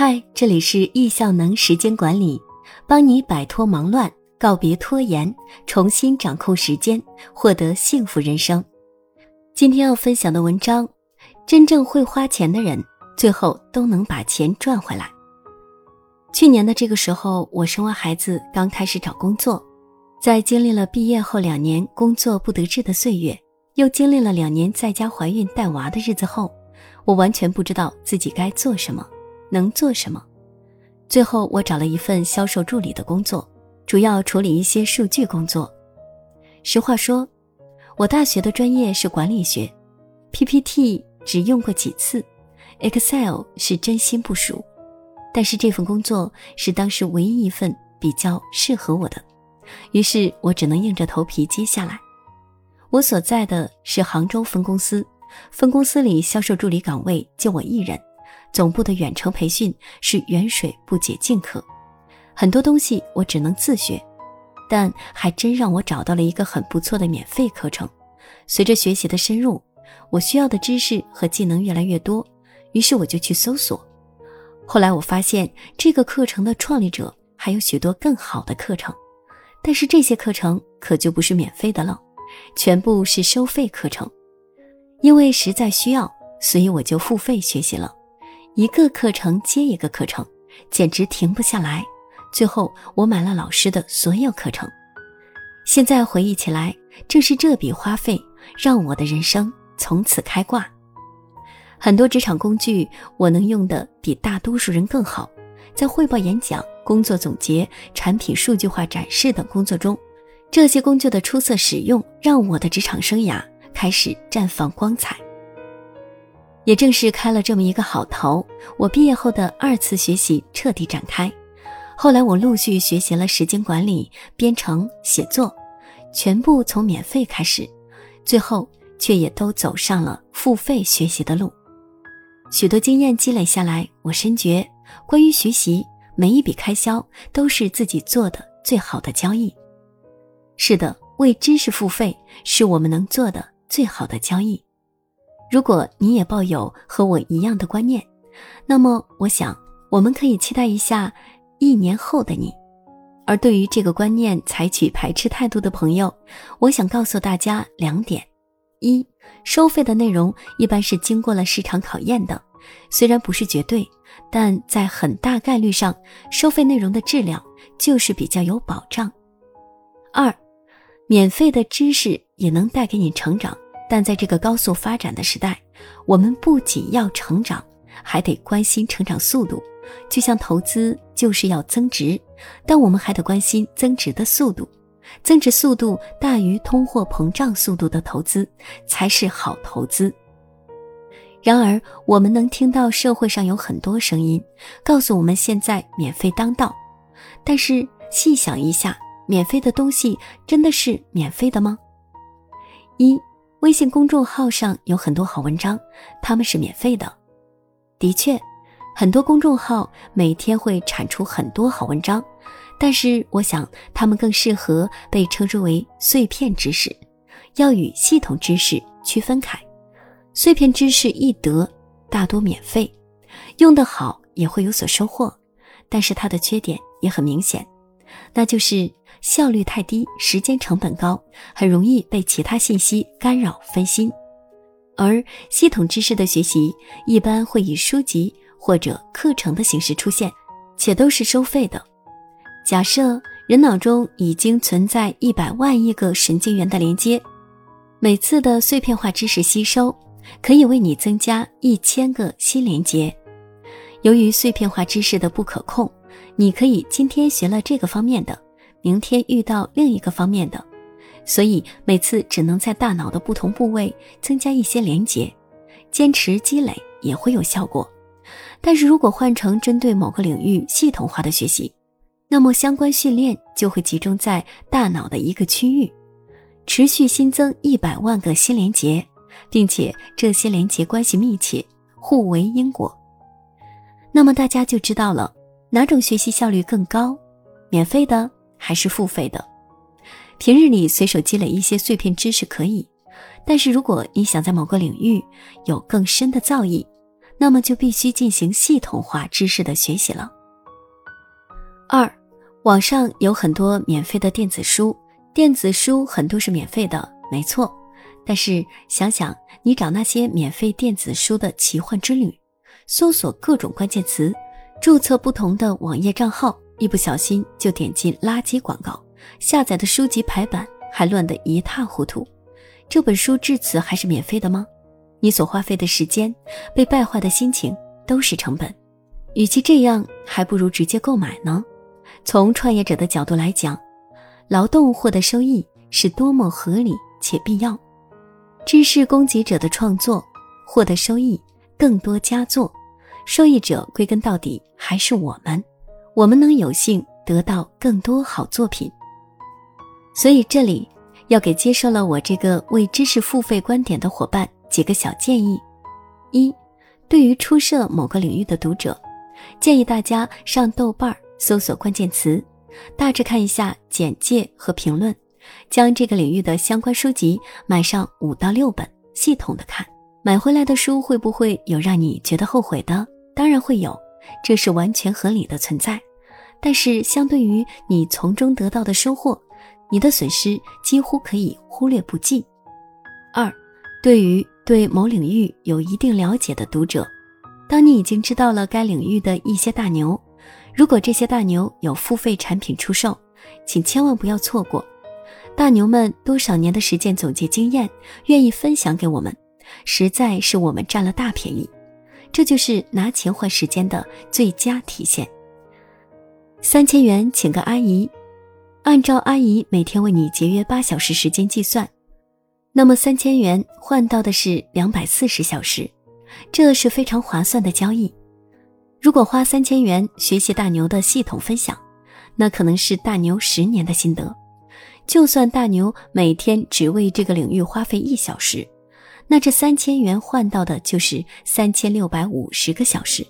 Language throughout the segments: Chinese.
嗨，这里是易效能时间管理，帮你摆脱忙乱，告别拖延，重新掌控时间，获得幸福人生。今天要分享的文章：真正会花钱的人，最后都能把钱赚回来。去年的这个时候，我生完孩子，刚开始找工作，在经历了毕业后两年工作不得志的岁月，又经历了两年在家怀孕带娃的日子后，我完全不知道自己该做什么。能做什么？最后，我找了一份销售助理的工作，主要处理一些数据工作。实话说，我大学的专业是管理学，PPT 只用过几次，Excel 是真心不熟。但是这份工作是当时唯一一份比较适合我的，于是我只能硬着头皮接下来。我所在的是杭州分公司，分公司里销售助理岗位就我一人。总部的远程培训是远水不解近渴，很多东西我只能自学，但还真让我找到了一个很不错的免费课程。随着学习的深入，我需要的知识和技能越来越多，于是我就去搜索。后来我发现这个课程的创立者还有许多更好的课程，但是这些课程可就不是免费的了，全部是收费课程。因为实在需要，所以我就付费学习了。一个课程接一个课程，简直停不下来。最后，我买了老师的所有课程。现在回忆起来，正是这笔花费让我的人生从此开挂。很多职场工具我能用的比大多数人更好，在汇报演讲、工作总结、产品数据化展示等工作中，这些工具的出色使用让我的职场生涯开始绽放光彩。也正是开了这么一个好头，我毕业后的二次学习彻底展开。后来我陆续学习了时间管理、编程、写作，全部从免费开始，最后却也都走上了付费学习的路。许多经验积累下来，我深觉关于学习，每一笔开销都是自己做的最好的交易。是的，为知识付费是我们能做的最好的交易。如果你也抱有和我一样的观念，那么我想我们可以期待一下一年后的你。而对于这个观念采取排斥态度的朋友，我想告诉大家两点：一，收费的内容一般是经过了市场考验的，虽然不是绝对，但在很大概率上，收费内容的质量就是比较有保障。二，免费的知识也能带给你成长。但在这个高速发展的时代，我们不仅要成长，还得关心成长速度。就像投资就是要增值，但我们还得关心增值的速度。增值速度大于通货膨胀速度的投资才是好投资。然而，我们能听到社会上有很多声音告诉我们现在免费当道，但是细想一下，免费的东西真的是免费的吗？一。微信公众号上有很多好文章，他们是免费的。的确，很多公众号每天会产出很多好文章，但是我想他们更适合被称之为碎片知识，要与系统知识区分开。碎片知识易得，大多免费，用得好也会有所收获，但是它的缺点也很明显，那就是。效率太低，时间成本高，很容易被其他信息干扰分心。而系统知识的学习一般会以书籍或者课程的形式出现，且都是收费的。假设人脑中已经存在一百万亿个神经元的连接，每次的碎片化知识吸收可以为你增加一千个新连接。由于碎片化知识的不可控，你可以今天学了这个方面的。明天遇到另一个方面的，所以每次只能在大脑的不同部位增加一些连接，坚持积累也会有效果。但是如果换成针对某个领域系统化的学习，那么相关训练就会集中在大脑的一个区域，持续新增一百万个新连接，并且这些连接关系密切，互为因果。那么大家就知道了哪种学习效率更高，免费的。还是付费的。平日里随手积累一些碎片知识可以，但是如果你想在某个领域有更深的造诣，那么就必须进行系统化知识的学习了。二，网上有很多免费的电子书，电子书很多是免费的，没错。但是想想你找那些免费电子书的奇幻之旅，搜索各种关键词，注册不同的网页账号，一不小心就点进垃圾广告，下载的书籍排版还乱得一塌糊涂。这本书至此还是免费的吗？你所花费的时间、被败坏的心情都是成本。与其这样，还不如直接购买呢。从创业者的角度来讲，劳动获得收益是多么合理且必要。知识供给者的创作获得收益更多佳作，受益者归根到底还是我们。我们能有幸得到更多好作品。所以这里。要给接受了我这个为知识付费观点的伙伴几个小建议：一，对于初涉某个领域的读者，建议大家上豆瓣搜索关键词，大致看一下简介和评论，将这个领域的相关书籍买上五到六本，系统的看。买回来的书会不会有让你觉得后悔的？当然会有，这是完全合理的存在。但是相对于你从中得到的收获。你的损失几乎可以忽略不计。二，对于对某领域有一定了解的读者，当你已经知道了该领域的一些大牛，如果这些大牛有付费产品出售，请千万不要错过。大牛们多少年的实践总结经验，愿意分享给我们，实在是我们占了大便宜。这就是拿钱换时间的最佳体现。三千元请个阿姨。按照阿姨每天为你节约八小时时间计算，那么三千元换到的是两百四十小时，这是非常划算的交易。如果花三千元学习大牛的系统分享，那可能是大牛十年的心得。就算大牛每天只为这个领域花费一小时，那这三千元换到的就是三千六百五十个小时。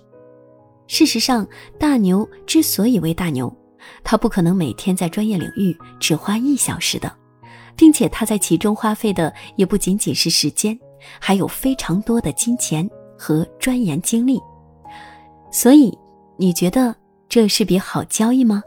事实上，大牛之所以为大牛。他不可能每天在专业领域只花一小时的，并且他在其中花费的也不仅仅是时间，还有非常多的金钱和钻研精力。所以，你觉得这是笔好交易吗？